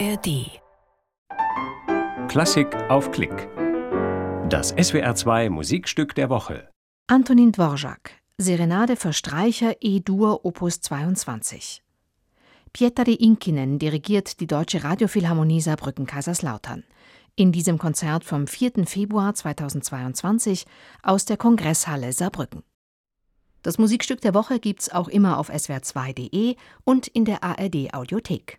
ARD. Klassik auf Klick. Das SWR2 Musikstück der Woche. Antonin Dvorak, Serenade für Streicher E-Dur Opus 22. Pietari Inkinen dirigiert die Deutsche Radiophilharmonie Saarbrücken-Kaiserslautern. In diesem Konzert vom 4. Februar 2022 aus der Kongresshalle Saarbrücken. Das Musikstück der Woche gibt's auch immer auf swr2.de und in der ARD Audiothek.